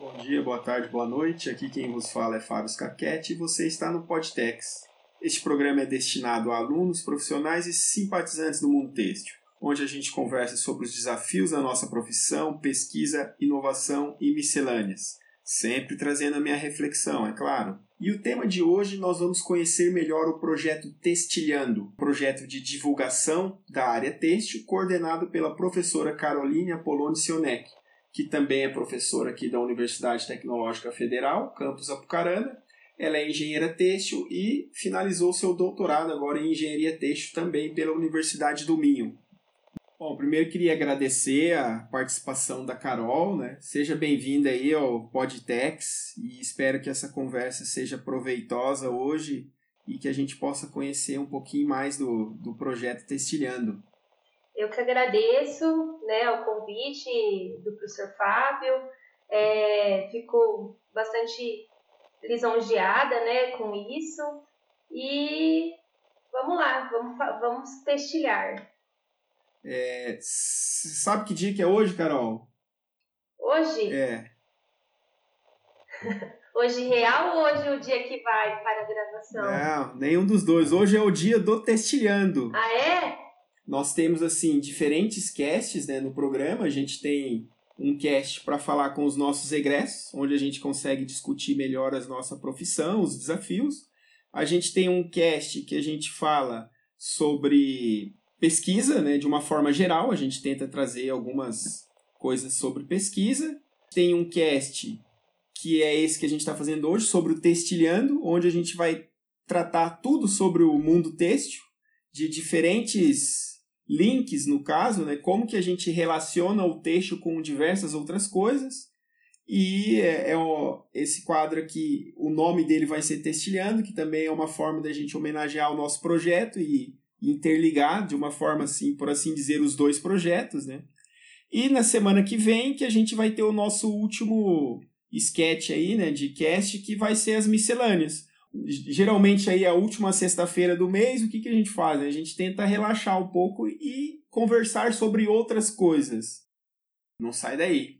Bom dia, boa tarde, boa noite. Aqui quem vos fala é Fábio Scaquete e você está no Podtex. Este programa é destinado a alunos, profissionais e simpatizantes do mundo têxtil, onde a gente conversa sobre os desafios da nossa profissão, pesquisa, inovação e miscelâneas. Sempre trazendo a minha reflexão, é claro. E o tema de hoje nós vamos conhecer melhor o projeto Textilhando, projeto de divulgação da área têxtil, coordenado pela professora Caroline Apoloni Sionek, que também é professora aqui da Universidade Tecnológica Federal, campus Apucarana. Ela é engenheira têxtil e finalizou seu doutorado agora em engenharia têxtil também pela Universidade do Minho. Bom, primeiro queria agradecer a participação da Carol, né? Seja bem-vinda aí ao Podtex e espero que essa conversa seja proveitosa hoje e que a gente possa conhecer um pouquinho mais do, do projeto Textilhando. Eu que agradeço né, o convite do professor Fábio, é, fico bastante lisonjeada né, com isso e vamos lá, vamos, vamos testilhar. É, sabe que dia que é hoje, Carol? Hoje? É. hoje real ou hoje é o dia que vai para a gravação? Não, nenhum dos dois. Hoje é o dia do testilhando. Ah, é? Nós temos assim diferentes casts né, no programa. A gente tem um cast para falar com os nossos egressos, onde a gente consegue discutir melhor a nossa profissão, os desafios. A gente tem um cast que a gente fala sobre pesquisa, né, de uma forma geral. A gente tenta trazer algumas coisas sobre pesquisa. Tem um cast que é esse que a gente está fazendo hoje sobre o Textilhando, onde a gente vai tratar tudo sobre o mundo têxtil, de diferentes links, no caso, né? como que a gente relaciona o texto com diversas outras coisas. E é, é esse quadro aqui, o nome dele vai ser Textilhando, que também é uma forma da gente homenagear o nosso projeto e interligar de uma forma assim, por assim dizer, os dois projetos, né? E na semana que vem que a gente vai ter o nosso último sketch aí, né, de cast, que vai ser as miscelâneas geralmente aí a última sexta-feira do mês, o que, que a gente faz? A gente tenta relaxar um pouco e conversar sobre outras coisas. Não sai daí.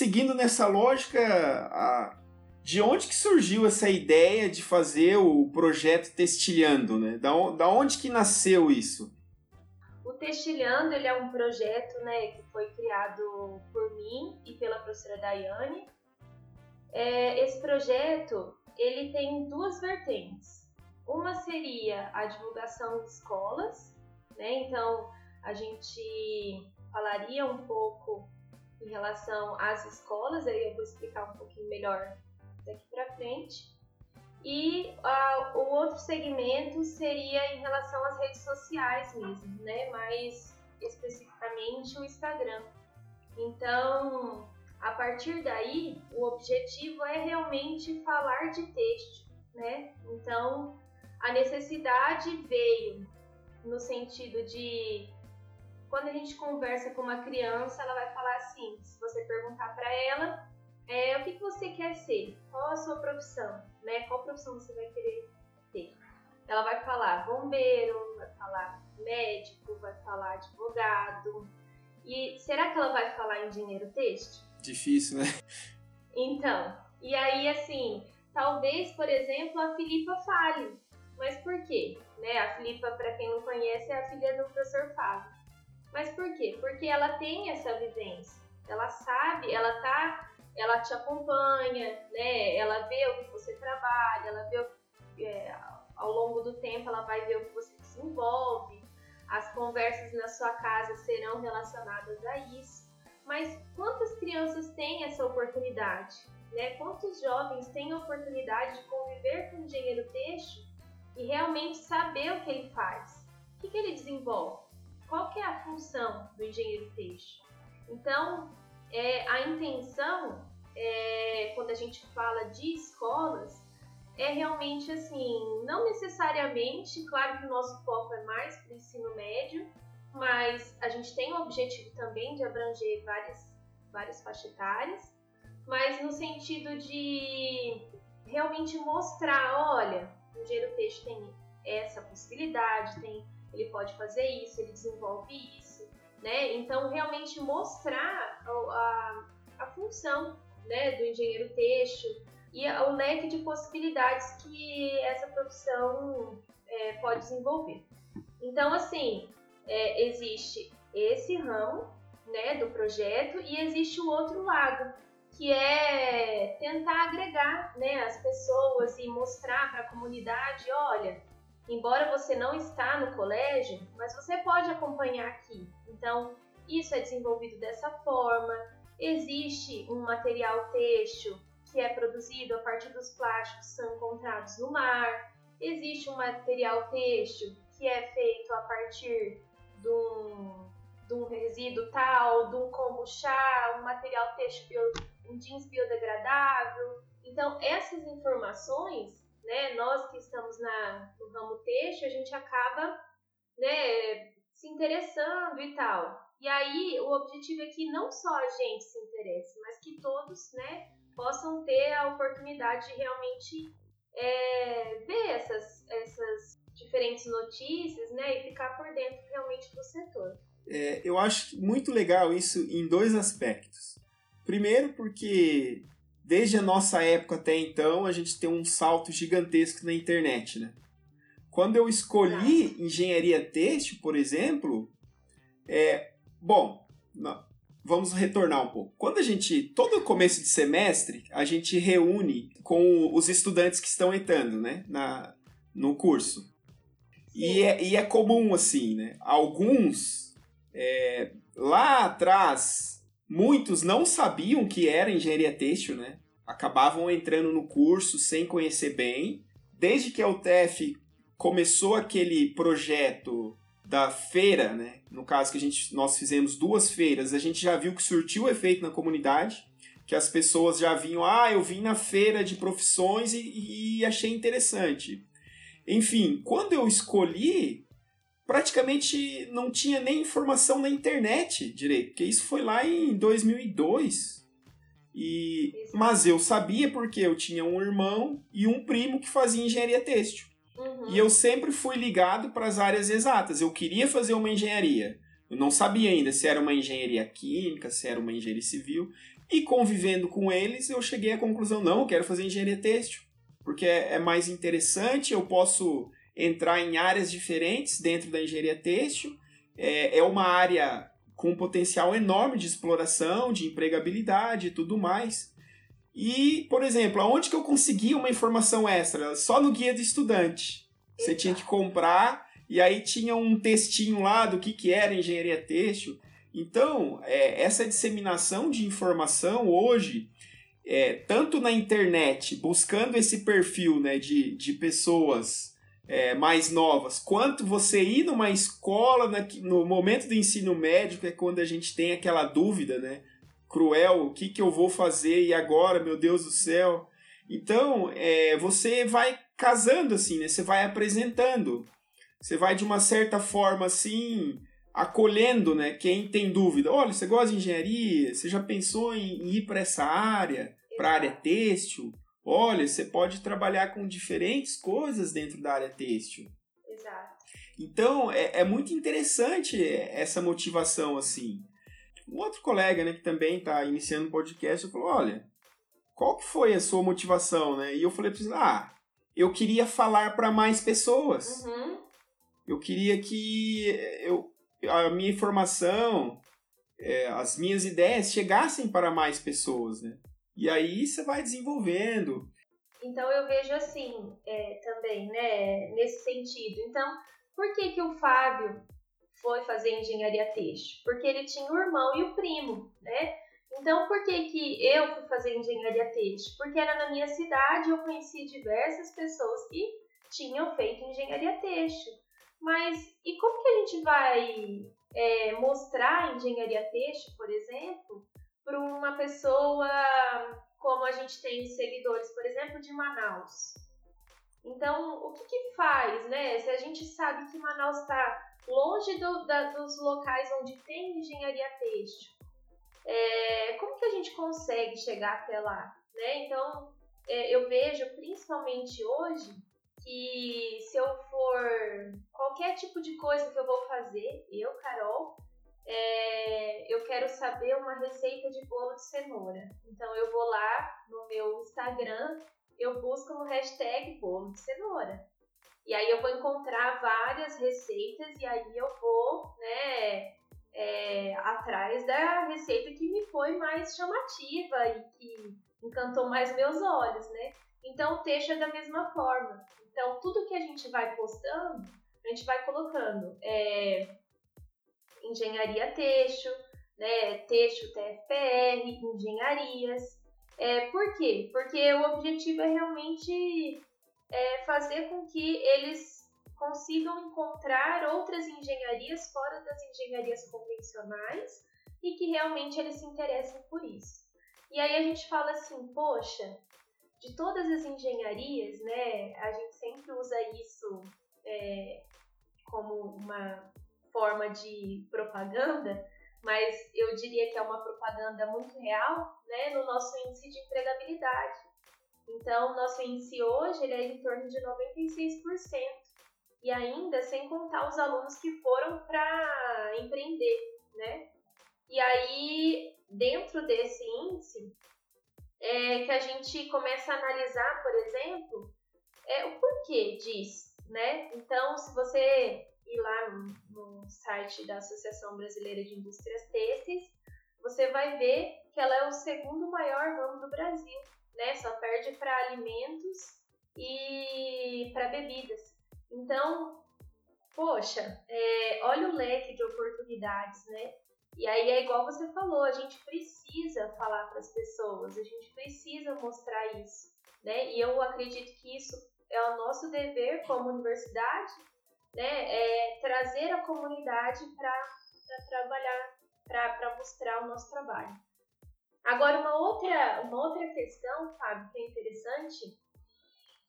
Seguindo nessa lógica, a... de onde que surgiu essa ideia de fazer o projeto Testilhando, né? Da, da onde que nasceu isso? O Testilhando ele é um projeto né, que foi criado por mim e pela professora Daiane. É, esse projeto ele tem duas vertentes. Uma seria a divulgação em escolas, né? então a gente falaria um pouco em relação às escolas, aí eu vou explicar um pouquinho melhor daqui para frente. E o outro segmento seria em relação às redes sociais mesmo, né? Mais especificamente o Instagram. Então, a partir daí, o objetivo é realmente falar de texto, né? Então, a necessidade veio no sentido de quando a gente conversa com uma criança, ela vai falar assim: se você perguntar para ela, é, o que, que você quer ser? Qual a sua profissão? Né? Qual profissão você vai querer ter? Ela vai falar bombeiro, vai falar médico, vai falar advogado. E será que ela vai falar em dinheiro têxtil? Difícil, né? Então, e aí assim, talvez, por exemplo, a Filipa fale. Mas por quê? Né? A Filipa, para quem não conhece, é a filha do professor Fábio. Mas por quê? Porque ela tem essa vivência. Ela sabe, ela tá, ela te acompanha, né? Ela vê o que você trabalha, ela vê é, ao longo do tempo, ela vai ver o que você desenvolve. As conversas na sua casa serão relacionadas a isso. Mas quantas crianças têm essa oportunidade? Né? Quantos jovens têm a oportunidade de conviver com o engenheiro têxtil e realmente saber o que ele faz? O que, que ele desenvolve? Qual que é a função do engenheiro têxtil? Então, é, a intenção é, quando a gente fala de escolas, é realmente assim, não necessariamente, claro que o nosso foco é mais para o ensino médio, mas a gente tem o objetivo também de abranger várias, várias faixas etárias, mas no sentido de realmente mostrar, olha, o engenheiro texto tem essa possibilidade, tem, ele pode fazer isso, ele desenvolve isso, né? Então realmente mostrar a, a, a função né, do engenheiro têxtil e o leque de possibilidades que essa profissão é, pode desenvolver. Então, assim, é, existe esse ramo né, do projeto e existe o outro lado, que é tentar agregar né, as pessoas e mostrar para a comunidade, olha, embora você não está no colégio, mas você pode acompanhar aqui. Então, isso é desenvolvido dessa forma, Existe um material têxtil que é produzido a partir dos plásticos que são encontrados no mar. Existe um material têxtil que é feito a partir de um, de um resíduo tal, de um kombucha, um material têxtil, um jeans biodegradável. Então, essas informações, né, nós que estamos na, no ramo têxtil, a gente acaba né, se interessando e tal. E aí, o objetivo é que não só a gente se interesse, mas que todos, né, possam ter a oportunidade de realmente é, ver essas, essas diferentes notícias, né, e ficar por dentro realmente do setor. É, eu acho muito legal isso em dois aspectos. Primeiro, porque desde a nossa época até então, a gente tem um salto gigantesco na internet, né? Quando eu escolhi engenharia têxtil, por exemplo, é, Bom, não. vamos retornar um pouco. Quando a gente, todo começo de semestre, a gente reúne com os estudantes que estão entrando, né, na, no curso. E é, e é comum, assim, né, alguns, é, lá atrás, muitos não sabiam que era engenharia têxtil, né, acabavam entrando no curso sem conhecer bem. Desde que a UTF começou aquele projeto da feira, né? No caso que a gente, nós fizemos duas feiras, a gente já viu que surtiu efeito na comunidade, que as pessoas já vinham, ah, eu vim na feira de profissões e, e achei interessante. Enfim, quando eu escolhi, praticamente não tinha nem informação na internet direito, porque isso foi lá em 2002. E, mas eu sabia porque eu tinha um irmão e um primo que fazia engenharia têxtil. Uhum. E eu sempre fui ligado para as áreas exatas. Eu queria fazer uma engenharia. Eu não sabia ainda se era uma engenharia química, se era uma engenharia civil. E convivendo com eles, eu cheguei à conclusão: não, eu quero fazer engenharia têxtil. Porque é, é mais interessante, eu posso entrar em áreas diferentes dentro da engenharia têxtil. É, é uma área com um potencial enorme de exploração, de empregabilidade e tudo mais. E, por exemplo, aonde que eu consegui uma informação extra? Só no guia do estudante. Você tinha que comprar e aí tinha um textinho lá do que, que era engenharia têxtil. Então, é, essa disseminação de informação hoje, é, tanto na internet, buscando esse perfil né, de, de pessoas é, mais novas, quanto você ir numa escola na, no momento do ensino médio, que é quando a gente tem aquela dúvida, né? cruel, o que, que eu vou fazer e agora, meu Deus do céu. Então, é, você vai casando assim, né? Você vai apresentando. Você vai de uma certa forma assim, acolhendo, né? Quem tem dúvida. Olha, você gosta de engenharia? Você já pensou em ir para essa área, para a área têxtil? Olha, você pode trabalhar com diferentes coisas dentro da área têxtil. Exato. Então, é, é muito interessante essa motivação, assim um outro colega, né, que também está iniciando um podcast, falou, olha, qual que foi a sua motivação, né? E eu falei para ele, ah, eu queria falar para mais pessoas. Uhum. Eu queria que eu, a minha informação, é, as minhas ideias chegassem para mais pessoas, né? E aí você vai desenvolvendo. Então eu vejo assim é, também, né, nesse sentido. Então, por que que o Fábio foi fazer engenharia têxtil? Porque ele tinha o irmão e o primo, né? Então, por que, que eu fui fazer engenharia têxtil? Porque era na minha cidade, eu conheci diversas pessoas que tinham feito engenharia têxtil. Mas e como que a gente vai é, mostrar engenharia têxtil, por exemplo, para uma pessoa como a gente tem seguidores, por exemplo, de Manaus. Então, o que, que faz, né? Se a gente sabe que Manaus está longe do, da, dos locais onde tem engenharia têxtil, é, como que a gente consegue chegar até lá? Né? Então, é, eu vejo principalmente hoje que se eu for qualquer tipo de coisa que eu vou fazer, eu, Carol, é, eu quero saber uma receita de bolo de cenoura. Então eu vou lá no meu Instagram, eu busco no hashtag bolo de cenoura. E aí eu vou encontrar várias receitas e aí eu vou, né, é, atrás da receita que me foi mais chamativa e que encantou mais meus olhos, né? Então o texto é da mesma forma. Então tudo que a gente vai postando, a gente vai colocando é, engenharia texto, né, texto TFPR, engenharias. É, por quê? Porque o objetivo é realmente é, fazer com que eles consigam encontrar outras engenharias fora das engenharias convencionais e que realmente eles se interessem por isso. E aí a gente fala assim, poxa, de todas as engenharias, né, a gente sempre usa isso é, como uma forma de propaganda, mas eu diria que é uma propaganda muito real, né, no nosso índice de empregabilidade. Então, nosso índice hoje ele é em torno de 96%, e ainda sem contar os alunos que foram para empreender, né? E aí, dentro desse índice, é que a gente começa a analisar, por exemplo, é, o porquê disso, né? Então, se você ir lá no, no site da Associação Brasileira de Indústrias Têxteis, você vai ver que ela é o segundo maior ramo do Brasil, né? Só perde para alimentos e para bebidas. Então, poxa, é, olha o leque de oportunidades, né? E aí é igual você falou, a gente precisa falar para as pessoas, a gente precisa mostrar isso, né? E eu acredito que isso é o nosso dever como universidade né, é trazer a comunidade para trabalhar, para mostrar o nosso trabalho. Agora, uma outra, uma outra questão, Fábio, que é interessante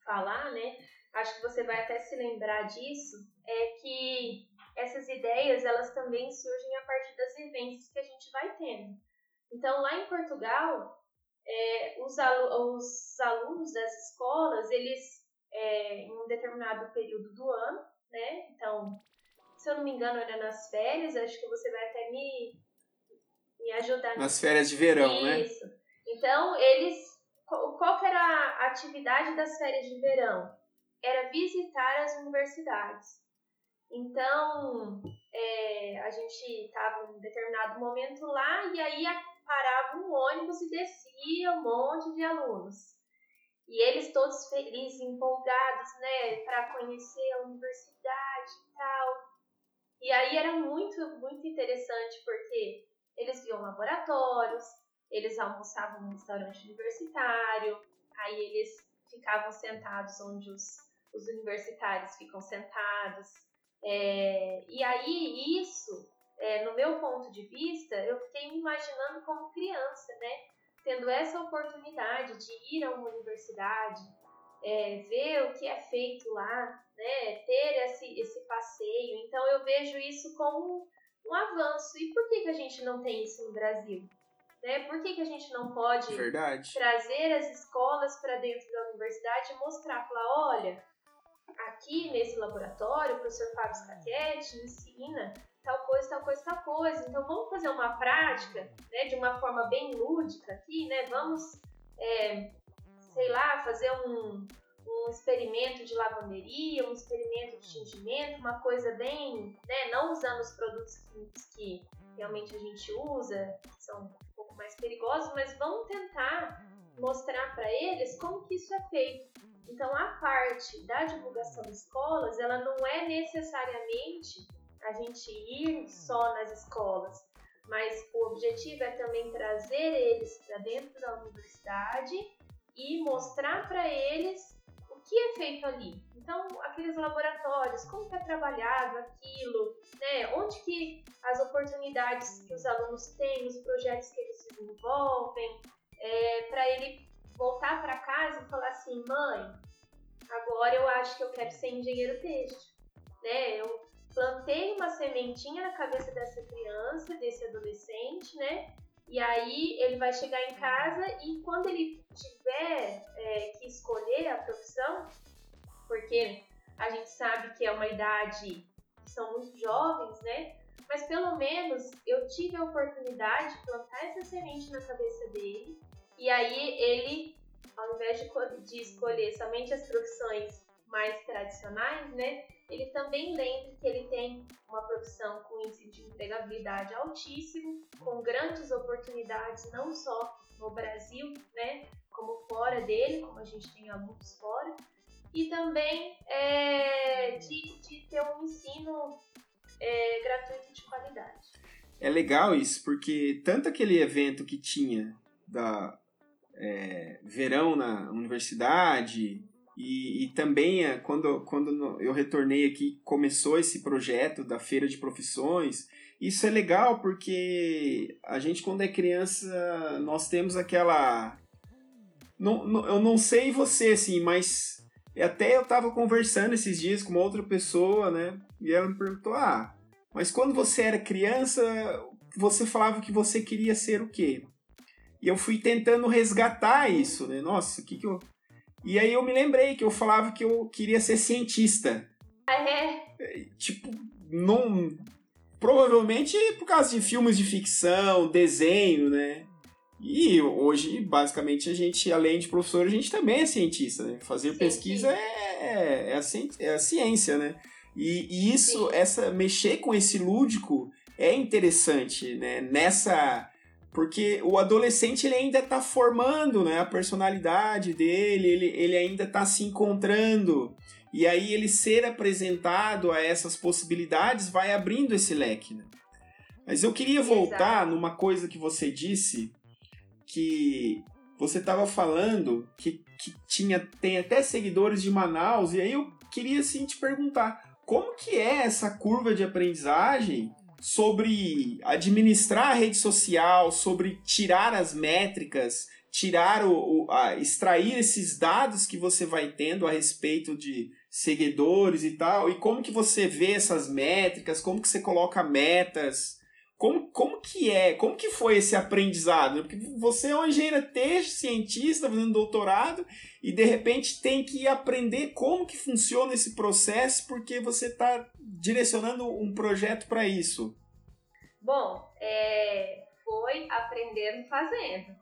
falar, né? Acho que você vai até se lembrar disso, é que essas ideias, elas também surgem a partir das vivências que a gente vai tendo. Então, lá em Portugal, é, os, alu os alunos das escolas, eles, é, em um determinado período do ano, né? Então, se eu não me engano, era nas férias, acho que você vai até me, me ajudar. Nas férias de verão, Isso. né? Isso. Então, eles. Qual que era a atividade das férias de verão? Era visitar as universidades. Então, é, a gente estava em um determinado momento lá e aí parava um ônibus e descia um monte de alunos. E eles todos felizes, empolgados, né, para conhecer a universidade e tal. E aí era muito, muito interessante porque eles viam laboratórios, eles almoçavam no restaurante universitário, aí eles ficavam sentados onde os, os universitários ficam sentados. É, e aí isso, é, no meu ponto de vista, eu fiquei me imaginando como criança, né? Tendo essa oportunidade de ir a uma universidade, é, ver o que é feito lá, né, ter esse, esse passeio. Então eu vejo isso como um avanço. E por que, que a gente não tem isso no Brasil? Né? Por que, que a gente não pode Verdade. trazer as escolas para dentro da universidade e mostrar, falar, olha, aqui nesse laboratório, o professor Fábio Scachetti ensina tal coisa, tal coisa, tal coisa. Então vamos fazer uma prática, né, de uma forma bem lúdica aqui, né? Vamos, é, sei lá, fazer um, um experimento de lavanderia, um experimento de tingimento, uma coisa bem, né, não usando os produtos químicos que realmente a gente usa, que são um pouco mais perigosos, mas vamos tentar mostrar para eles como que isso é feito. Então a parte da divulgação de escolas, ela não é necessariamente a gente ir só nas escolas, mas o objetivo é também trazer eles para dentro da universidade e mostrar para eles o que é feito ali. Então, aqueles laboratórios, como que é trabalhado aquilo, né? Onde que as oportunidades que os alunos têm, os projetos que eles se desenvolvem, é, para ele voltar para casa e falar assim, mãe, agora eu acho que eu quero ser engenheiro têxtil, né? Eu plantei uma sementinha na cabeça dessa criança, desse adolescente, né? E aí ele vai chegar em casa e quando ele tiver é, que escolher a profissão, porque a gente sabe que é uma idade que são muito jovens, né? Mas pelo menos eu tive a oportunidade de plantar essa semente na cabeça dele. E aí ele, ao invés de, de escolher somente as profissões mais tradicionais, né? Ele também lembre que ele tem uma profissão com índice de empregabilidade altíssimo, com grandes oportunidades não só no Brasil, né, como fora dele, como a gente tem alunos fora, e também é, de, de, ter um ensino é, gratuito de qualidade. É legal isso, porque tanto aquele evento que tinha da é, verão na universidade, e, e também, é, quando, quando eu retornei aqui, começou esse projeto da Feira de Profissões. Isso é legal porque a gente, quando é criança, nós temos aquela. Não, não, eu não sei você, assim, mas até eu estava conversando esses dias com uma outra pessoa, né? E ela me perguntou: ah, mas quando você era criança, você falava que você queria ser o quê? E eu fui tentando resgatar isso, né? Nossa, o que, que eu e aí eu me lembrei que eu falava que eu queria ser cientista. Ah, é? Tipo, não. Provavelmente por causa de filmes de ficção, desenho, né? E hoje, basicamente, a gente, além de professor, a gente também é cientista, né? Fazer sim, pesquisa sim. É, é, a, é a ciência, né? E, e isso, sim. essa mexer com esse lúdico é interessante, né? Nessa porque o adolescente ele ainda está formando né, a personalidade dele, ele, ele ainda está se encontrando. E aí ele ser apresentado a essas possibilidades vai abrindo esse leque. Né? Mas eu queria voltar Exato. numa coisa que você disse, que você estava falando que, que tinha, tem até seguidores de Manaus, e aí eu queria assim te perguntar, como que é essa curva de aprendizagem sobre administrar a rede social, sobre tirar as métricas, tirar o, o a, extrair esses dados que você vai tendo a respeito de seguidores e tal, e como que você vê essas métricas, como que você coloca metas, como, como que é, como que foi esse aprendizado? Porque você é um engenheiro texto, cientista, fazendo doutorado, e de repente tem que aprender como que funciona esse processo, porque você está direcionando um projeto para isso. Bom, é, foi aprendendo fazendo.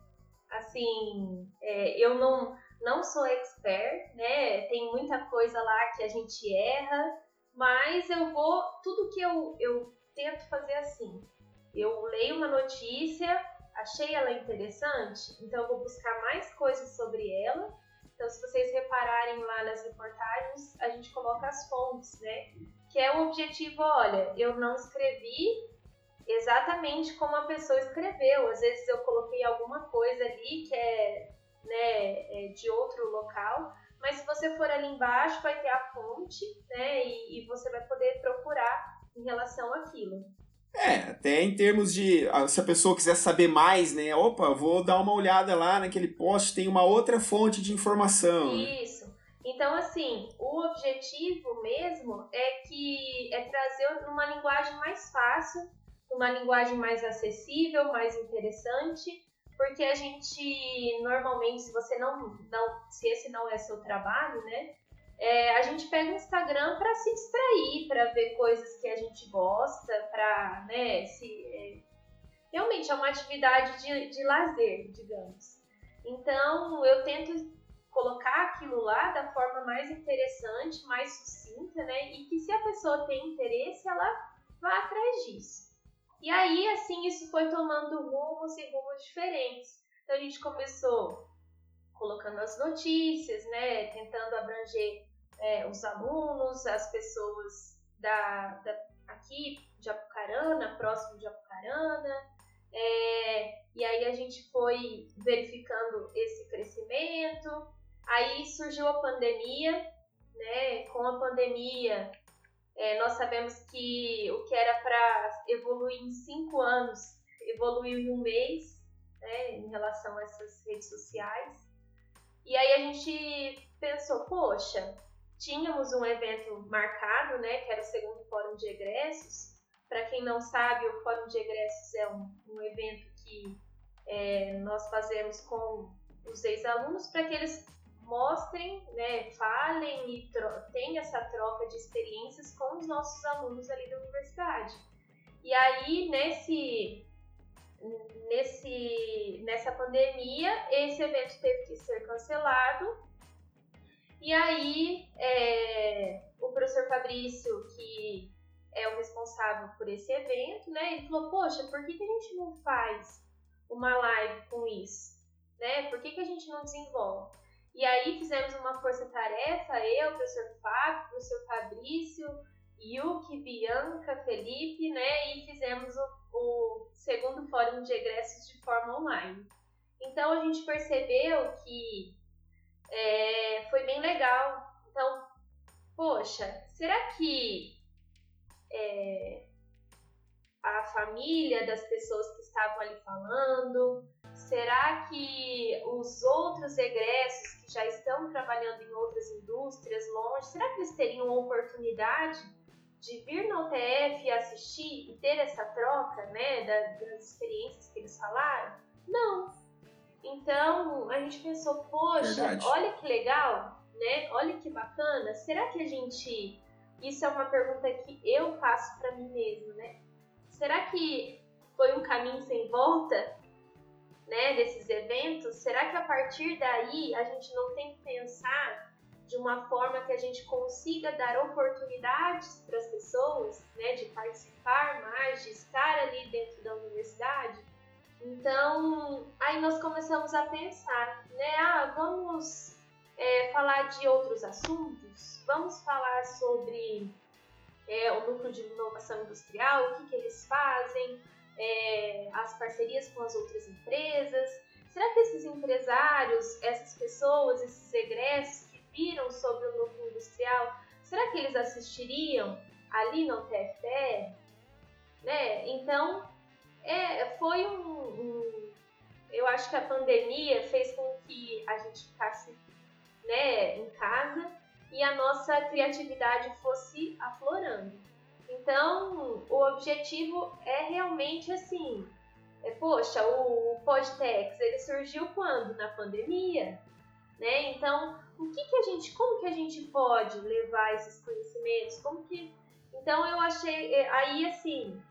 Assim, é, eu não, não sou expert, né? Tem muita coisa lá que a gente erra, mas eu vou. Tudo que eu, eu tento fazer assim eu leio uma notícia, achei ela interessante, então eu vou buscar mais coisas sobre ela. Então, se vocês repararem lá nas reportagens, a gente coloca as fontes, né? Que é o objetivo, olha, eu não escrevi exatamente como a pessoa escreveu. Às vezes eu coloquei alguma coisa ali que é, né, é de outro local, mas se você for ali embaixo, vai ter a fonte, né? E, e você vai poder procurar em relação àquilo. É, até em termos de. Se a pessoa quiser saber mais, né? Opa, vou dar uma olhada lá naquele post, tem uma outra fonte de informação. Né? Isso. Então, assim, o objetivo mesmo é que é trazer uma linguagem mais fácil, uma linguagem mais acessível, mais interessante, porque a gente normalmente, se você não, não se esse não é seu trabalho, né? É, a gente pega o Instagram para se distrair, para ver coisas que a gente gosta, para, né, se, é, realmente é uma atividade de, de lazer, digamos. Então, eu tento colocar aquilo lá da forma mais interessante, mais sucinta, né, e que se a pessoa tem interesse, ela vá atrás disso. E aí, assim, isso foi tomando rumos e rumos diferentes. Então, a gente começou colocando as notícias, né, tentando abranger é, os alunos, as pessoas da, da, aqui de Apucarana, próximo de Apucarana. É, e aí a gente foi verificando esse crescimento. Aí surgiu a pandemia, né? Com a pandemia, é, nós sabemos que o que era para evoluir em cinco anos evoluiu em um mês, né? Em relação a essas redes sociais. E aí a gente pensou, poxa, tínhamos um evento marcado, né? Que era o segundo Fórum de Egressos. Para quem não sabe, o Fórum de Egressos é um, um evento que é, nós fazemos com os ex-alunos para que eles mostrem, né, falem e tenham essa troca de experiências com os nossos alunos ali da universidade. E aí, nesse, nesse, nessa pandemia, esse evento teve que ser cancelado. E aí, é, o professor Fabrício, que é o responsável por esse evento, né, ele falou: Poxa, por que, que a gente não faz uma live com isso? Né? Por que, que a gente não desenvolve? E aí fizemos uma força-tarefa, eu, o professor Fábio, o professor Fabrício, Yuki, Bianca, Felipe, né? E fizemos o, o segundo fórum de egressos de forma online. Então a gente percebeu que é, foi bem legal. Então, poxa, será que é, a família das pessoas que estavam ali falando, Será que os outros egressos que já estão trabalhando em outras indústrias longe, será que eles teriam oportunidade de vir na UTF e assistir e ter essa troca, né, das experiências que eles falaram? Não. Então a gente pensou, poxa, Verdade. olha que legal, né? Olha que bacana. Será que a gente isso é uma pergunta que eu faço para mim mesmo, né? Será que foi um caminho sem volta né, desses eventos, será que a partir daí a gente não tem que pensar de uma forma que a gente consiga dar oportunidades para as pessoas, né, de participar mais, de estar ali dentro da universidade? Então, aí nós começamos a pensar, né, ah, vamos é, falar de outros assuntos, vamos falar sobre é, o núcleo de inovação industrial, o que, que eles fazem, é, as parcerias com as outras empresas? Será que esses empresários, essas pessoas, esses egressos que viram sobre o núcleo industrial, será que eles assistiriam ali no TFPR? Né? Então, é, foi um, um, Eu acho que a pandemia fez com que a gente ficasse né, em casa e a nossa criatividade fosse aflorando. Então, o objetivo é realmente assim. É, poxa, o, Podtex, ele surgiu quando? Na pandemia, né? Então, o que que a gente, como que a gente pode levar esses conhecimentos? Como que Então, eu achei é, aí assim,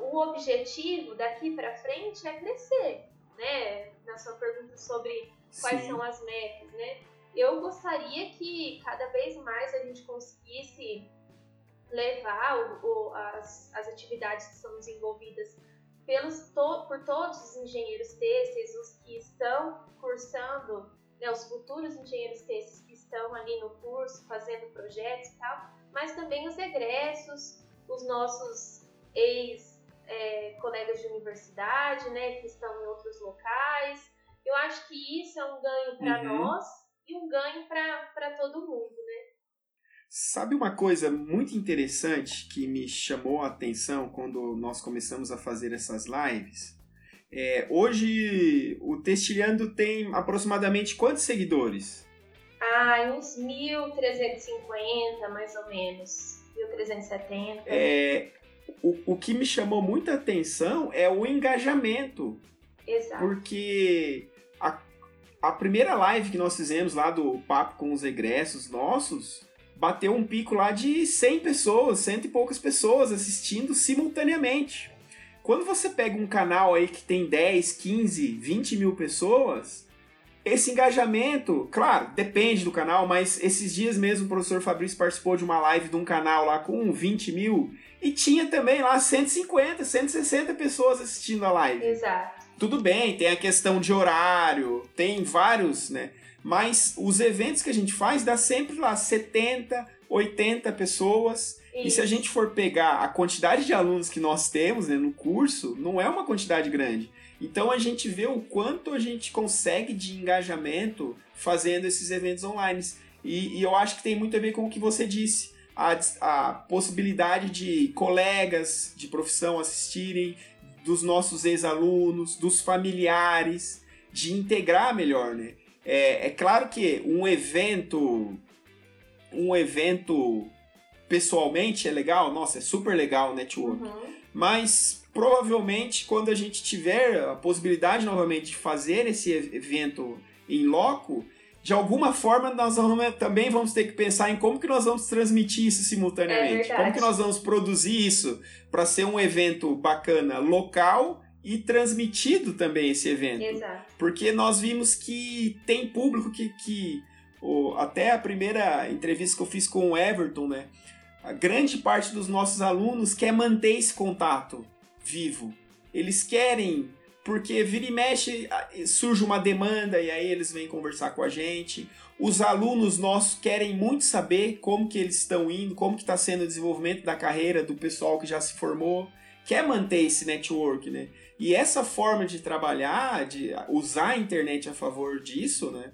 o objetivo daqui para frente é crescer, né? Na sua pergunta sobre quais Sim. são as metas, né? Eu gostaria que cada vez mais a gente conseguisse levar o, o, as, as atividades que são desenvolvidas pelos to, por todos os engenheiros têxteis, os que estão cursando, né, os futuros engenheiros têxteis que estão ali no curso, fazendo projetos e tal, mas também os egressos, os nossos ex-colegas é, de universidade, né, que estão em outros locais. Eu acho que isso é um ganho para uhum. nós e um ganho para todo mundo, né? Sabe uma coisa muito interessante que me chamou a atenção quando nós começamos a fazer essas lives? É, hoje o Testilhando tem aproximadamente quantos seguidores? Ah, uns 1.350 mais ou menos. 1.370. É, o, o que me chamou muita atenção é o engajamento. Exato. Porque a, a primeira live que nós fizemos lá do Papo com os Egressos nossos bateu um pico lá de 100 pessoas, cento e poucas pessoas assistindo simultaneamente. Quando você pega um canal aí que tem 10, 15, 20 mil pessoas, esse engajamento, claro, depende do canal, mas esses dias mesmo o professor Fabrício participou de uma live de um canal lá com 20 mil e tinha também lá 150, 160 pessoas assistindo a live. Exato. Tudo bem, tem a questão de horário, tem vários, né? Mas os eventos que a gente faz dá sempre lá 70, 80 pessoas. Isso. E se a gente for pegar a quantidade de alunos que nós temos né, no curso, não é uma quantidade grande. Então a gente vê o quanto a gente consegue de engajamento fazendo esses eventos online. E, e eu acho que tem muito a ver com o que você disse. A, a possibilidade de colegas de profissão assistirem, dos nossos ex-alunos, dos familiares, de integrar melhor, né? É, é claro que um evento, um evento pessoalmente é legal, nossa, é super legal o network. Uhum. Mas provavelmente quando a gente tiver a possibilidade novamente de fazer esse evento em loco, de alguma forma nós vamos, também vamos ter que pensar em como que nós vamos transmitir isso simultaneamente. É como que nós vamos produzir isso para ser um evento bacana local e transmitido também esse evento. Exato. Porque nós vimos que tem público que, que oh, até a primeira entrevista que eu fiz com o Everton, né? A grande parte dos nossos alunos quer manter esse contato vivo. Eles querem porque vira e mexe surge uma demanda e aí eles vêm conversar com a gente. Os alunos nossos querem muito saber como que eles estão indo, como que está sendo o desenvolvimento da carreira do pessoal que já se formou, quer manter esse network, né? E essa forma de trabalhar, de usar a internet a favor disso, né?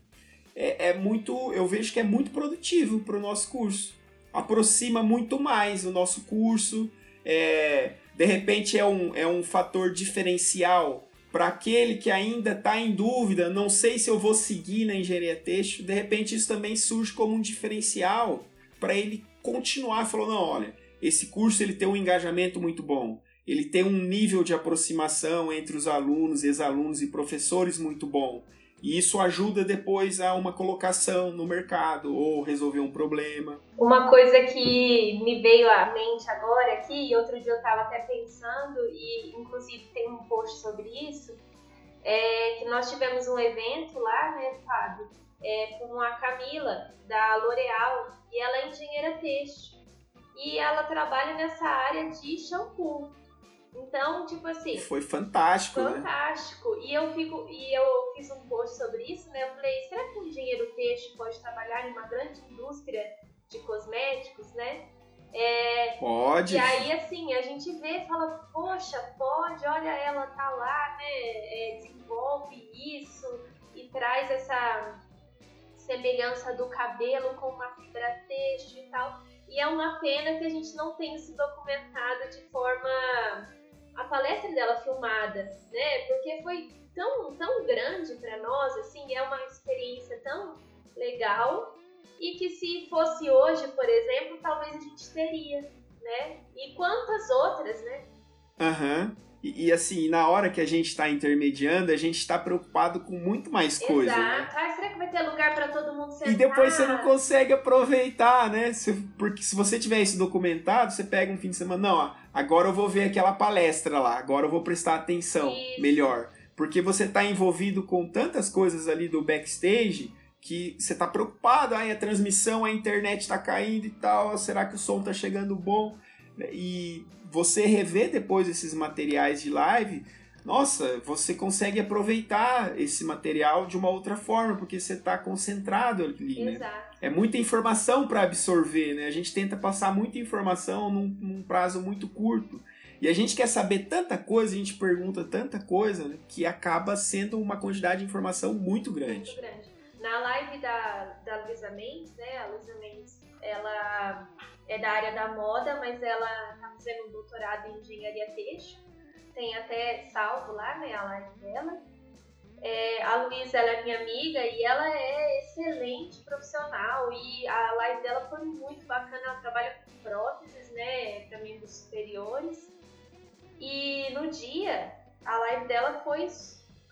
É, é muito, eu vejo que é muito produtivo para o nosso curso. Aproxima muito mais o nosso curso. É, de repente é um, é um fator diferencial para aquele que ainda está em dúvida, não sei se eu vou seguir na engenharia têxtil, de repente isso também surge como um diferencial para ele continuar falando, não, olha, esse curso ele tem um engajamento muito bom, ele tem um nível de aproximação entre os alunos, ex-alunos e professores muito bom. E isso ajuda depois a uma colocação no mercado ou resolver um problema. Uma coisa que me veio à mente agora aqui, e outro dia eu estava até pensando, e inclusive tem um post sobre isso, é que nós tivemos um evento lá, né, Fábio, é, com a Camila, da L'Oréal, e ela é engenheira têxtil. E ela trabalha nessa área de shampoo. Então, tipo assim. Foi fantástico, né? fantástico. Né? E eu fico, e eu fiz um post sobre isso, né? Eu falei, será que um engenheiro têxtil pode trabalhar em uma grande indústria de cosméticos, né? É, pode. E aí, assim, a gente vê e fala, poxa, pode, olha, ela tá lá, né? É, desenvolve isso e traz essa semelhança do cabelo com uma fibra têxtil e tal. E é uma pena que a gente não tenha se documentado de forma a palestra dela filmada, né? Porque foi tão, tão grande para nós, assim, é uma experiência tão legal e que se fosse hoje, por exemplo, talvez a gente teria, né? E quantas outras, né? Aham. Uhum. E, e, assim, na hora que a gente está intermediando, a gente está preocupado com muito mais coisa. Exato. Né? Ah, será que vai ter lugar para todo mundo sentar? E depois você não consegue aproveitar, né? Porque se você tiver isso documentado, você pega um fim de semana, não, ó, agora eu vou ver aquela palestra lá, agora eu vou prestar atenção isso. melhor. Porque você está envolvido com tantas coisas ali do backstage que você está preocupado, aí a transmissão, a internet está caindo e tal, será que o som está chegando bom? E você rever depois esses materiais de live, nossa, você consegue aproveitar esse material de uma outra forma, porque você está concentrado ali, né? Exato. É muita informação para absorver, né? A gente tenta passar muita informação num, num, prazo muito curto. E a gente quer saber tanta coisa, a gente pergunta tanta coisa, né, que acaba sendo uma quantidade de informação muito grande. Muito grande. Na live da, da Luísa Mendes, né? A Luísa Mendes, ela é da área da moda, mas ela está fazendo um doutorado em engenharia têxtil. Tem até salvo lá, né, a live dela. É, a Luísa, ela é minha amiga e ela é excelente profissional e a live dela foi muito bacana. Ela trabalha com próteses, né, para membros superiores. E no dia, a live dela foi,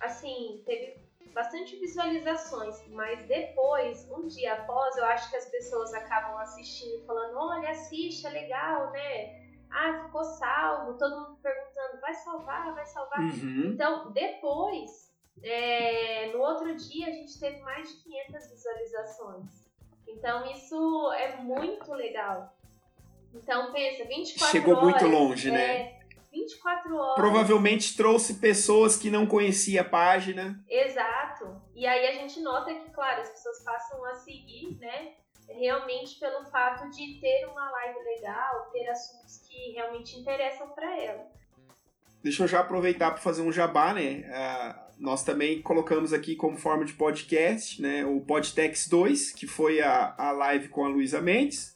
assim, teve bastante visualizações, mas depois, um dia após, eu acho que as pessoas acabam assistindo falando, olha, assiste, é legal, né? Ah, ficou salvo, todo mundo perguntando, vai salvar, vai salvar. Uhum. Então, depois, é, no outro dia, a gente teve mais de 500 visualizações. Então, isso é muito legal. Então, pensa, 24 Chegou horas. muito longe, é, né? 24 horas. Provavelmente trouxe pessoas que não conheciam a página. Exato. E aí a gente nota que, claro, as pessoas passam a seguir, né? Realmente pelo fato de ter uma live legal, ter assuntos que realmente interessam para ela. deixa eu já aproveitar para fazer um jabá, né? Uh, nós também colocamos aqui como forma de podcast, né? O Podtex 2, que foi a, a live com a Luísa Mendes.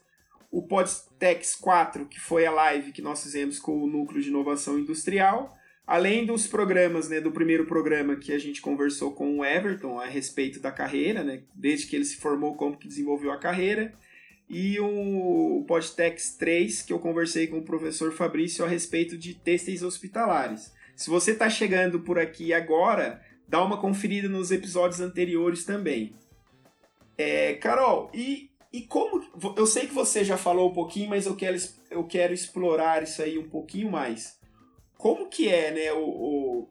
O Podtex 4, que foi a live que nós fizemos com o Núcleo de Inovação Industrial. Além dos programas, né, do primeiro programa que a gente conversou com o Everton a respeito da carreira, né, desde que ele se formou, como que desenvolveu a carreira, e o Podtex 3, que eu conversei com o professor Fabrício a respeito de têxteis hospitalares. Se você está chegando por aqui agora, dá uma conferida nos episódios anteriores também. É, Carol, e, e como. Eu sei que você já falou um pouquinho, mas eu quero, eu quero explorar isso aí um pouquinho mais como que é, né, o, o...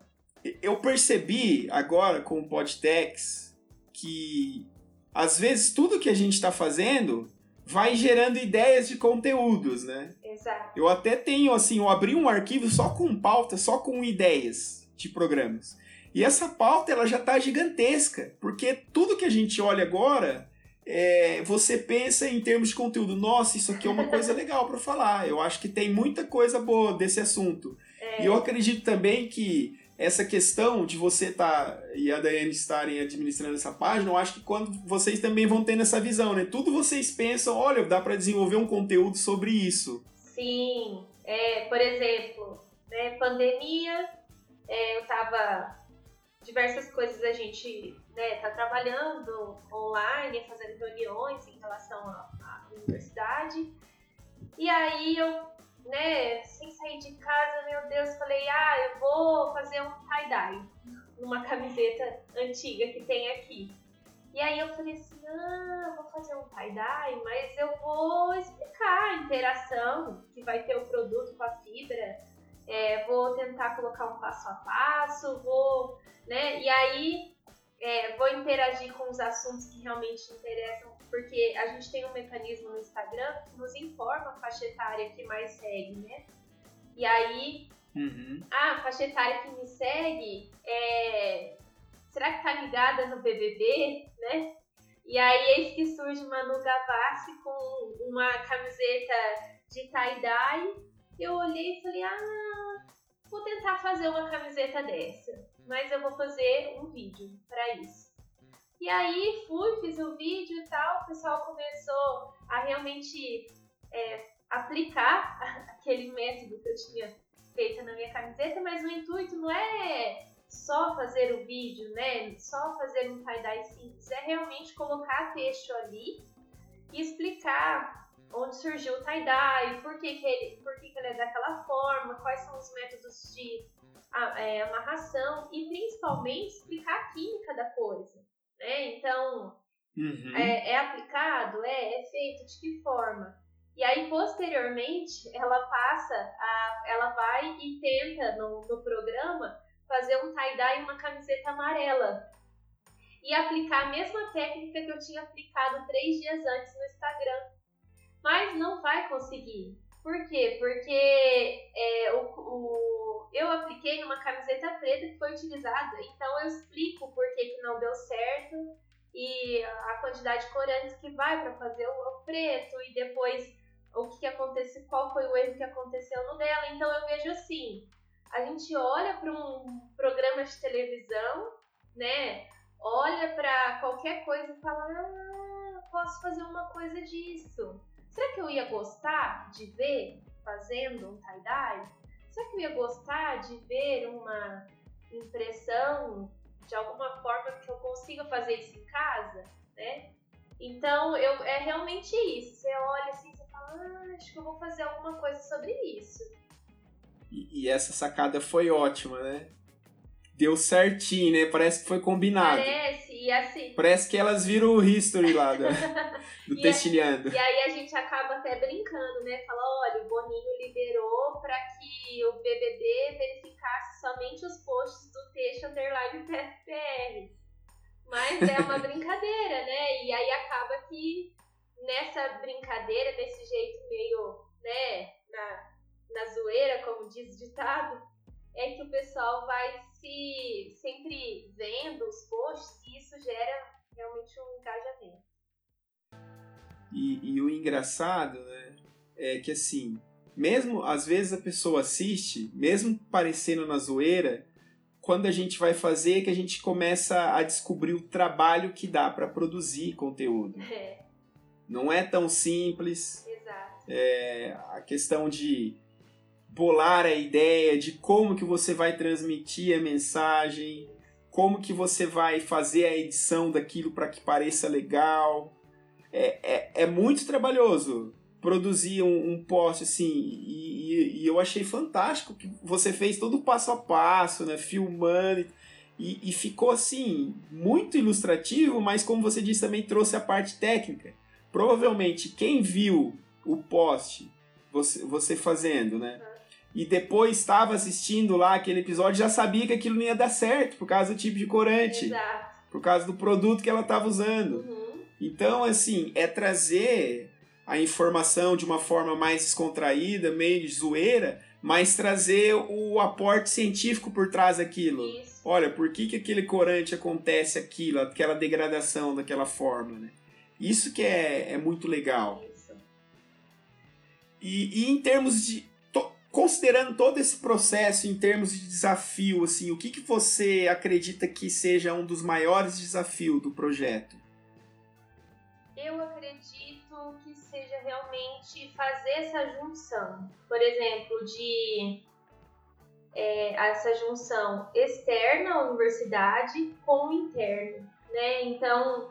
eu percebi agora com o Podtex que às vezes tudo que a gente está fazendo vai gerando ideias de conteúdos, né? Exato. Eu até tenho assim, eu abri um arquivo só com pauta, só com ideias de programas. E essa pauta ela já está gigantesca, porque tudo que a gente olha agora, é, você pensa em termos de conteúdo. Nossa, isso aqui é uma coisa legal para falar. Eu acho que tem muita coisa boa desse assunto. E eu acredito também que essa questão de você estar tá, e a Daiane estarem administrando essa página, eu acho que quando vocês também vão tendo essa visão, né? Tudo vocês pensam, olha, dá para desenvolver um conteúdo sobre isso. Sim, é, por exemplo, né, pandemia, é, eu tava diversas coisas a gente né, tá trabalhando online, fazendo reuniões em relação à, à universidade. E aí eu né, sem sair de casa, meu Deus, falei, ah, eu vou fazer um tie-dye numa camiseta antiga que tem aqui. E aí eu falei assim, ah, vou fazer um tie-dye, mas eu vou explicar a interação que vai ter o produto com a fibra, é, vou tentar colocar um passo a passo, vou, né, e aí é, vou interagir com os assuntos que realmente interessam, porque a gente tem um mecanismo no Instagram que nos informa a faixa etária que mais segue, né? E aí, uhum. a faixa etária que me segue, é, será que tá ligada no BBB, né? E aí, eis que surge Manu Gavassi com uma camiseta de tie-dye. Eu olhei e falei, ah, vou tentar fazer uma camiseta dessa mas eu vou fazer um vídeo para isso. E aí fui, fiz o vídeo e tal, o pessoal começou a realmente é, aplicar aquele método que eu tinha feito na minha camiseta, mas o intuito não é só fazer o vídeo, né? Só fazer um tie-dye simples, é realmente colocar texto ali e explicar onde surgiu o tie-dye, por que, que, ele, por que, que ele é daquela forma, quais são os métodos de a, é, amarração e principalmente explicar a química da coisa. Né? Então, uhum. é, é, aplicado? É, é feito de que forma? E aí, posteriormente, ela passa, a, ela vai e tenta no, no programa fazer um tie-dye e uma camiseta amarela. E aplicar a mesma técnica que eu tinha aplicado três dias antes no Instagram. Mas não vai conseguir. Por quê? Porque é, o, o, eu apliquei numa camiseta preta que foi utilizada, então eu explico por que, que não deu certo e a quantidade de corantes que vai para fazer o, preto e depois o que, que aconteceu, qual foi o erro que aconteceu no dela. Então eu vejo assim, a gente olha para um programa de televisão, né? Olha para qualquer coisa e fala, ah, posso fazer uma coisa disso. Será que eu ia gostar de ver fazendo um tie-dye? Será que eu ia gostar de ver uma impressão de alguma forma que eu consiga fazer isso em casa, né? Então, eu, é realmente isso. Você olha assim, você fala, ah, acho que eu vou fazer alguma coisa sobre isso. E, e essa sacada foi ótima, né? Deu certinho, né? Parece que foi combinado. Parece, e assim. Parece que elas viram o history lá do, do e e aí a gente acaba até brincando, né? Fala, olha, o Boninho liberou para que o BBB verificasse somente os posts do texto underline PFPR. Mas é uma brincadeira, né? E aí acaba que nessa brincadeira, desse jeito meio, né, na, na zoeira, como diz o ditado, é que o pessoal vai se sempre vendo os posts isso gera realmente um engajamento. E, e o engraçado, né, é que assim, mesmo às vezes a pessoa assiste, mesmo parecendo na zoeira, quando a gente vai fazer que a gente começa a descobrir o trabalho que dá para produzir conteúdo. É. Não é tão simples. Exato. É, a questão de bolar a ideia de como que você vai transmitir a mensagem, como que você vai fazer a edição daquilo para que pareça legal. É, é, é, muito trabalhoso produzir um, um post assim, e, e, e, eu achei fantástico que você fez todo o passo a passo, né, filmando, e, e ficou assim, muito ilustrativo, mas como você disse, também trouxe a parte técnica. Provavelmente quem viu o post, você, você fazendo, né? E depois estava assistindo lá aquele episódio, já sabia que aquilo não ia dar certo por causa do tipo de corante, Exato. por causa do produto que ela estava usando. Uhum. Então, assim, é trazer a informação de uma forma mais descontraída, meio de zoeira, mas trazer o aporte científico por trás daquilo. Isso. Olha, por que, que aquele corante acontece aquilo, aquela degradação daquela forma, né? Isso que é, é muito legal. E, e em termos de considerando todo esse processo em termos de desafio, assim, o que, que você acredita que seja um dos maiores desafios do projeto? Eu acredito que seja realmente fazer essa junção. Por exemplo, de é, essa junção externa à universidade com o interno. Né? Então,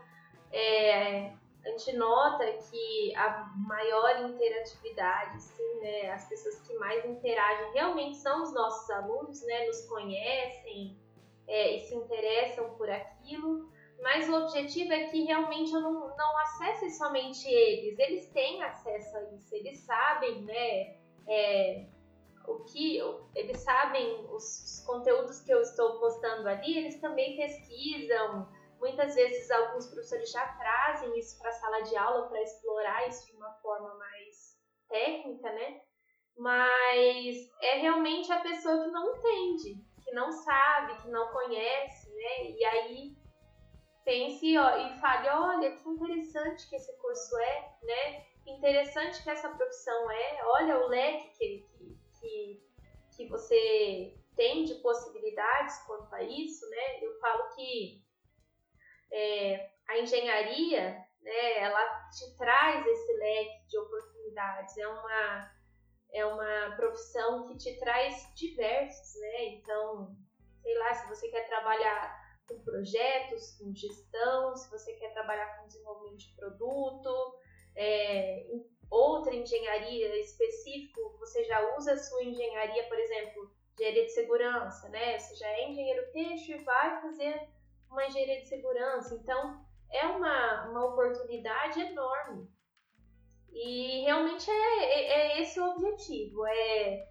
é, a gente nota que a maior interatividade, sim, né, as pessoas que mais interagem realmente são os nossos alunos, né, nos conhecem é, e se interessam por aquilo, mas o objetivo é que realmente eu não, não acesse somente eles, eles têm acesso a isso, eles sabem, né, é, o que eles sabem os, os conteúdos que eu estou postando ali, eles também pesquisam, Muitas vezes alguns professores já trazem isso para a sala de aula para explorar isso de uma forma mais técnica, né? Mas é realmente a pessoa que não entende, que não sabe, que não conhece, né? E aí pense ó, e fale, olha que interessante que esse curso é, né? Que interessante que essa profissão é, olha o leque que, que, que, você tem de possibilidades quanto a isso, né? Eu falo que é, a engenharia, né, ela te traz esse leque de oportunidades. É uma, é uma profissão que te traz diversos, né? Então, sei lá, se você quer trabalhar com projetos, com gestão, se você quer trabalhar com desenvolvimento de produto, é, outra engenharia específica, você já usa a sua engenharia, por exemplo, engenharia de segurança, né? Você já é engenheiro têxtil e vai fazer uma engenharia de segurança. Então, é uma, uma oportunidade enorme. E realmente é, é, é esse o objetivo, é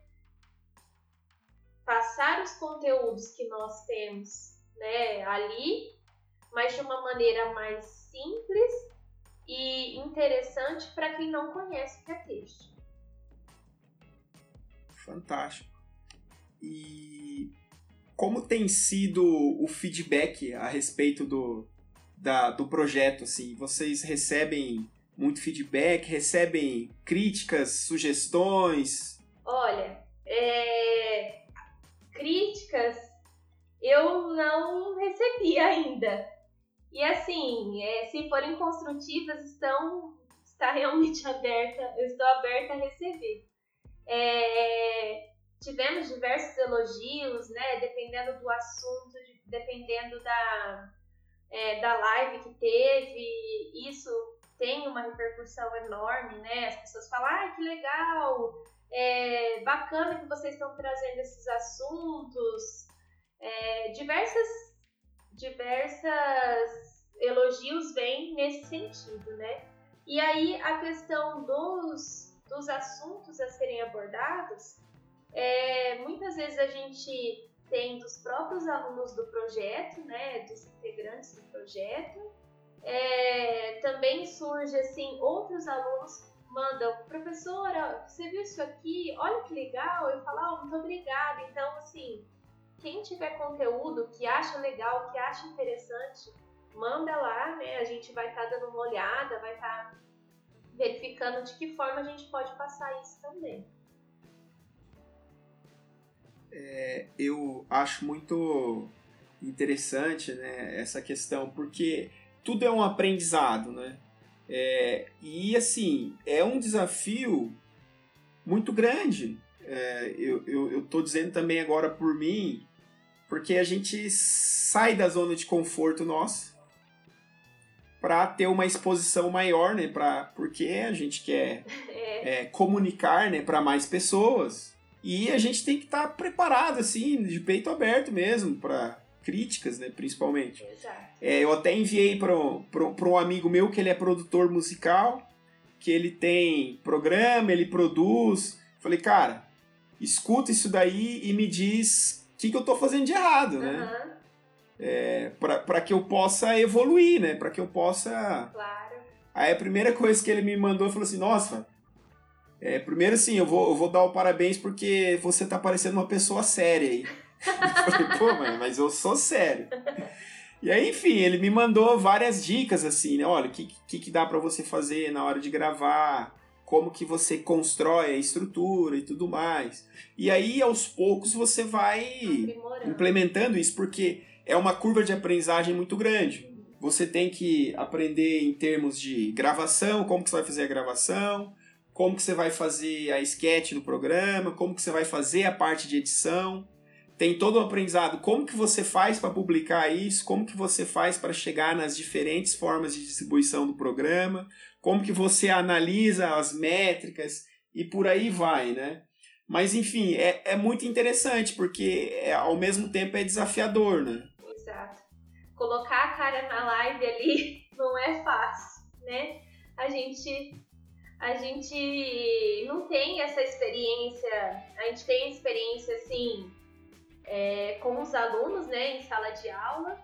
passar os conteúdos que nós temos né, ali, mas de uma maneira mais simples e interessante para quem não conhece o que é texto. Fantástico. E como tem sido o feedback a respeito do, da, do projeto? Assim? Vocês recebem muito feedback, recebem críticas, sugestões? Olha, é... críticas eu não recebi ainda. E assim, é, se forem construtivas, estão, está realmente aberta, eu estou aberta a receber. É, tivemos diversos elogios, né? Dependendo do assunto, dependendo da, é, da live que teve, isso tem uma repercussão enorme, né? As pessoas falam, ah, que legal, é bacana que vocês estão trazendo esses assuntos. É, diversas, diversas elogios vêm nesse sentido, né? E aí a questão dos, dos assuntos a serem abordados é, muitas vezes a gente tem dos próprios alunos do projeto, né, dos integrantes do projeto. É, também surge assim, outros alunos mandam, professora, você viu isso aqui? Olha que legal. Eu falo, oh, muito obrigada. Então, assim, quem tiver conteúdo que acha legal, que acha interessante, manda lá, né? A gente vai estar tá dando uma olhada, vai estar tá verificando de que forma a gente pode passar isso também. É, eu acho muito interessante né, essa questão, porque tudo é um aprendizado, né? É, e assim, é um desafio muito grande. É, eu, eu, eu tô dizendo também agora por mim, porque a gente sai da zona de conforto nossa para ter uma exposição maior, né? Pra, porque a gente quer é. É, comunicar né, para mais pessoas. E a gente tem que estar tá preparado, assim, de peito aberto mesmo, para críticas, né, principalmente. É, eu até enviei para um amigo meu que ele é produtor musical, que ele tem programa, ele produz. Falei, cara, escuta isso daí e me diz o que, que eu estou fazendo de errado, né? Uhum. É, para que eu possa evoluir, né? Para que eu possa. Claro. Aí a primeira coisa que ele me mandou falou assim: Nossa, é, primeiro assim, eu vou, eu vou dar o parabéns porque você tá parecendo uma pessoa séria aí. eu falei, pô, mano, mas eu sou sério. E aí, enfim, ele me mandou várias dicas assim, né? Olha, o que, que, que dá para você fazer na hora de gravar, como que você constrói a estrutura e tudo mais. E aí, aos poucos, você vai implementando isso, porque é uma curva de aprendizagem muito grande. Você tem que aprender em termos de gravação, como que você vai fazer a gravação, como que você vai fazer a sketch do programa, como que você vai fazer a parte de edição tem todo o aprendizado. Como que você faz para publicar isso? Como que você faz para chegar nas diferentes formas de distribuição do programa? Como que você analisa as métricas e por aí vai, né? Mas enfim, é, é muito interessante porque é, ao mesmo tempo é desafiador, né? Exato. Colocar a cara na live ali não é fácil, né? A gente a gente não tem essa experiência, a gente tem experiência assim é, com os alunos, né, em sala de aula.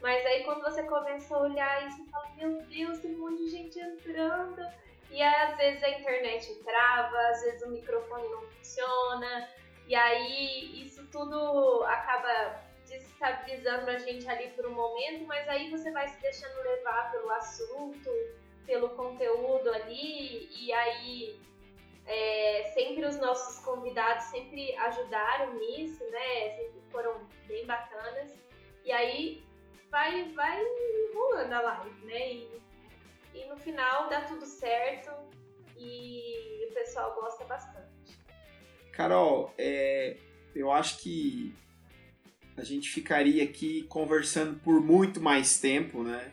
Mas aí quando você começa a olhar isso, você fala, meu Deus, tem um monte de gente entrando. E aí, às vezes a internet trava, às vezes o microfone não funciona. E aí isso tudo acaba desestabilizando a gente ali por um momento, mas aí você vai se deixando levar pelo assunto, pelo conteúdo ali, e aí é, sempre os nossos convidados sempre ajudaram nisso, né? Sempre foram bem bacanas. E aí vai, vai rolando a live, né? E, e no final dá tudo certo e o pessoal gosta bastante. Carol, é, eu acho que a gente ficaria aqui conversando por muito mais tempo, né?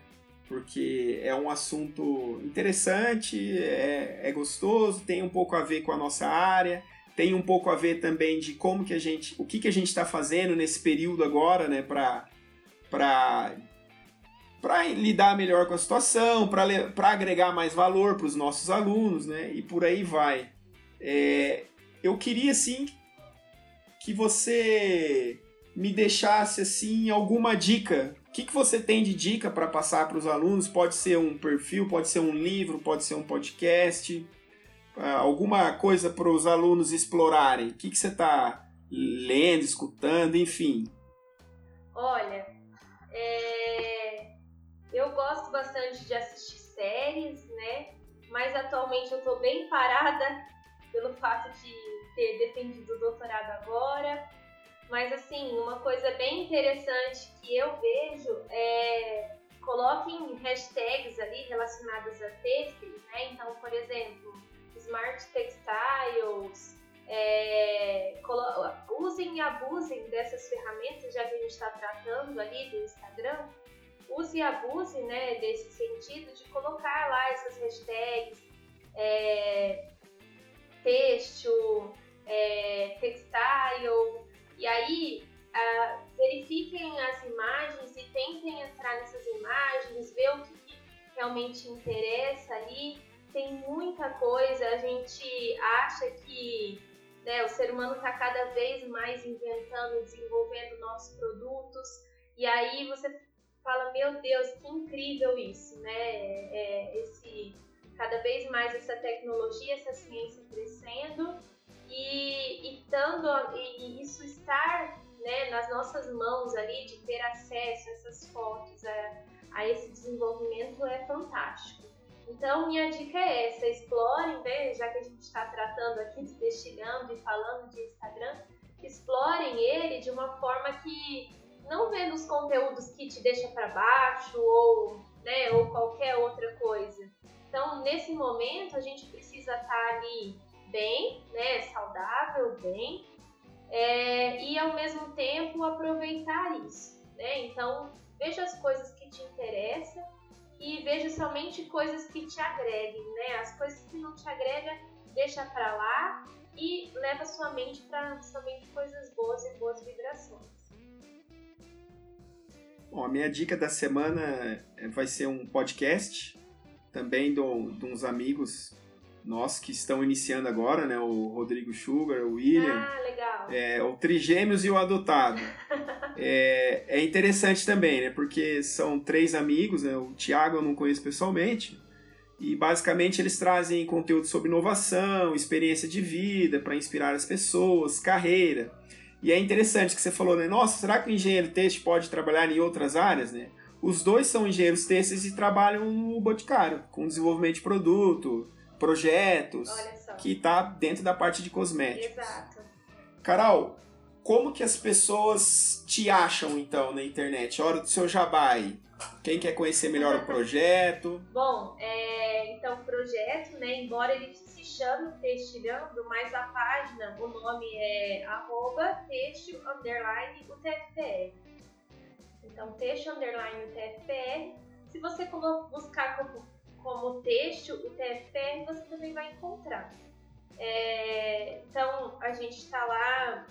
Porque é um assunto interessante, é, é gostoso, tem um pouco a ver com a nossa área, tem um pouco a ver também de como que a gente, o que que a gente está fazendo nesse período agora, né, para para lidar melhor com a situação, para agregar mais valor para os nossos alunos, né, e por aí vai. É, eu queria sim que você me deixasse assim alguma dica que, que você tem de dica para passar para os alunos? Pode ser um perfil, pode ser um livro, pode ser um podcast, ah, alguma coisa para os alunos explorarem. O que, que você está lendo, escutando, enfim? Olha, é... eu gosto bastante de assistir séries, né? Mas atualmente eu estou bem parada pelo fato de ter defendido o doutorado agora. Mas assim, uma coisa bem interessante que eu vejo é coloquem hashtags ali relacionadas a têxteis, né? Então, por exemplo, smart textiles, é, usem e abusem dessas ferramentas, já que a gente está tratando ali do Instagram, use e abuse né, desse sentido de colocar lá essas hashtags é, têxtil, é, textile, e aí, uh, verifiquem as imagens e tentem entrar nessas imagens, ver o que, realmente interessa ali. Tem muita coisa, a gente acha que né, o ser humano está cada vez mais inventando, desenvolvendo novos produtos, e aí você fala, meu Deus, que incrível isso, né? É, esse, cada vez mais essa tecnologia, essa ciência crescendo e, e, e, isso estar né, nas nossas mãos ali, de ter acesso a essas fotos, a, a esse desenvolvimento é fantástico. Então, minha dica é essa: explorem, né, já que a gente está tratando aqui de destilhando e falando de Instagram, explorem ele de uma forma que não vê nos conteúdos que te deixa para baixo ou, né, ou qualquer outra coisa. Então, nesse momento, a gente precisa estar tá ali bem, né, saudável, bem, é, e ao mesmo tempo aproveitar isso. Né? Então, veja as coisas que te interessam e veja somente coisas que te agreguem. Né? As coisas que não te agregam, deixa para lá e leva sua mente para somente coisas boas e boas vibrações. Bom, a minha dica da semana é, vai ser um podcast, também de uns amigos nossos que estão iniciando agora, né? O Rodrigo Sugar, o William. Ah, legal. É, o Trigêmeos e o Adotado. é, é interessante também, né? Porque são três amigos, né? O Tiago eu não conheço pessoalmente, e basicamente eles trazem conteúdo sobre inovação, experiência de vida para inspirar as pessoas, carreira. E é interessante que você falou, né? Nossa, será que o engenheiro têxtil pode trabalhar em outras áreas, né? Os dois são engenheiros têxteis e trabalham no Boticário, com desenvolvimento de produto, projetos, que está dentro da parte de cosméticos. Exato. Carol, como que as pessoas te acham então na internet? Hora do seu jabai. Quem quer conhecer melhor o projeto? Bom, é, então o projeto, né, embora ele se chame Textilhando, mas a página, o nome é arroba textil underline UTFPR. Então, texto underline UTFPR. Se você buscar como, como texto UTFPR, você também vai encontrar. É, então, a gente está lá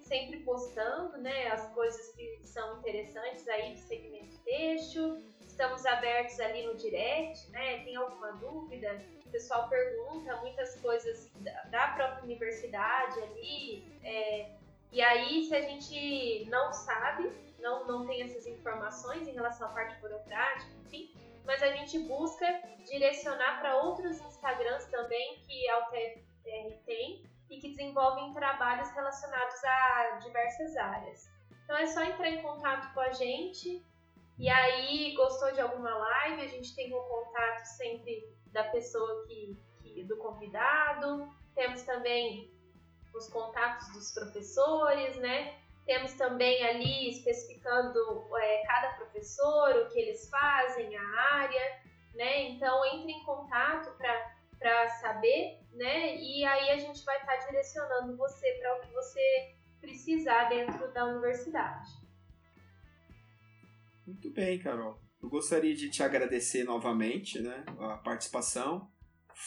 sempre postando né, as coisas que são interessantes aí do segmento texto. Estamos abertos ali no direct, né? Tem alguma dúvida? O pessoal pergunta muitas coisas da, própria universidade ali. É, e aí, se a gente não sabe, não, não tem essas informações em relação à parte burocrática, enfim, mas a gente busca direcionar para outros Instagrams também que a UTFR tem e que desenvolvem trabalhos relacionados a diversas áreas. Então é só entrar em contato com a gente e aí gostou de alguma live, a gente tem o um contato sempre da pessoa que, que do convidado, temos também os contatos dos professores, né? Temos também ali especificando é, cada professor, o que eles fazem, a área, né? Então entre em contato para saber, né? E aí a gente vai estar tá direcionando você para o que você precisar dentro da universidade. Muito bem, Carol. Eu gostaria de te agradecer novamente, né, a participação.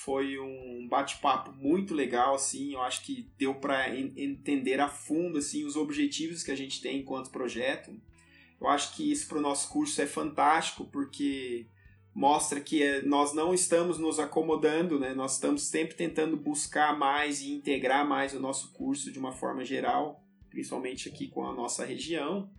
Foi um bate-papo muito legal, assim. Eu acho que deu para entender a fundo, assim, os objetivos que a gente tem enquanto projeto. Eu acho que isso para o nosso curso é fantástico, porque mostra que eh, nós não estamos nos acomodando, né? Nós estamos sempre tentando buscar mais e integrar mais o nosso curso de uma forma geral, principalmente aqui com a nossa região.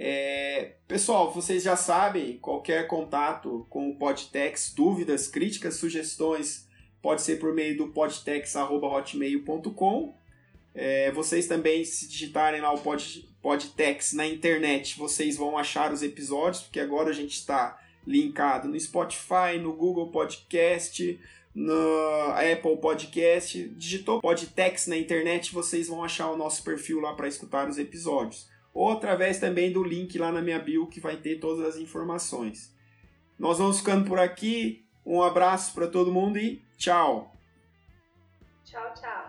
É, pessoal, vocês já sabem, qualquer contato com o Podtex, dúvidas, críticas, sugestões, pode ser por meio do podtex.hotmail.com. É, vocês também, se digitarem lá o Pod, Podtex na internet, vocês vão achar os episódios, porque agora a gente está linkado no Spotify, no Google Podcast, no Apple Podcast. Digitou Podtex na internet, vocês vão achar o nosso perfil lá para escutar os episódios ou através também do link lá na minha bio que vai ter todas as informações. Nós vamos ficando por aqui. Um abraço para todo mundo e tchau. Tchau, tchau.